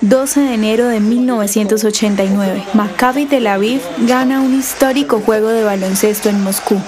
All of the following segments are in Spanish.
12 de enero de 1989, Maccabi Tel Aviv gana un histórico juego de baloncesto en Moscú.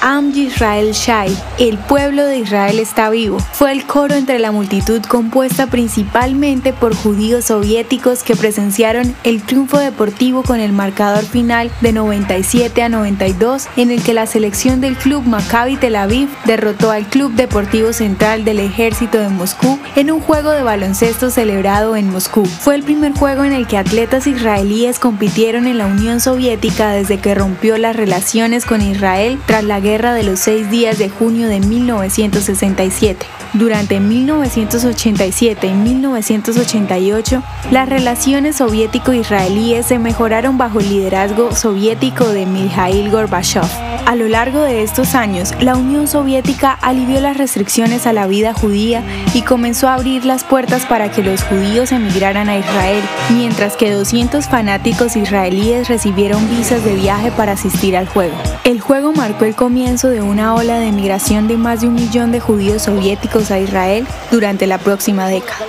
Am Yisrael Shai, el pueblo de Israel está vivo, fue el coro entre la multitud compuesta principalmente por judíos soviéticos que presenciaron el triunfo deportivo con el marcador final de 97 a 92 en el que la selección del club Maccabi Tel Aviv derrotó al Club Deportivo Central del Ejército de Moscú en un juego de baloncesto celebrado en Moscú. Fue el primer juego en el que atletas israelíes compitieron en la Unión Soviética desde que rompió las relaciones con Israel tras la guerra Guerra de los Seis Días de junio de 1967. Durante 1987 y 1988, las relaciones soviético-israelíes se mejoraron bajo el liderazgo soviético de Mikhail Gorbachev. A lo largo de estos años, la Unión Soviética alivió las restricciones a la vida judía y comenzó a abrir las puertas para que los judíos emigraran a Israel, mientras que 200 fanáticos israelíes recibieron visas de viaje para asistir al juego. El juego marcó el comienzo de una ola de emigración de más de un millón de judíos soviéticos a Israel durante la próxima década.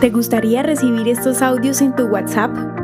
¿Te gustaría recibir estos audios en tu WhatsApp?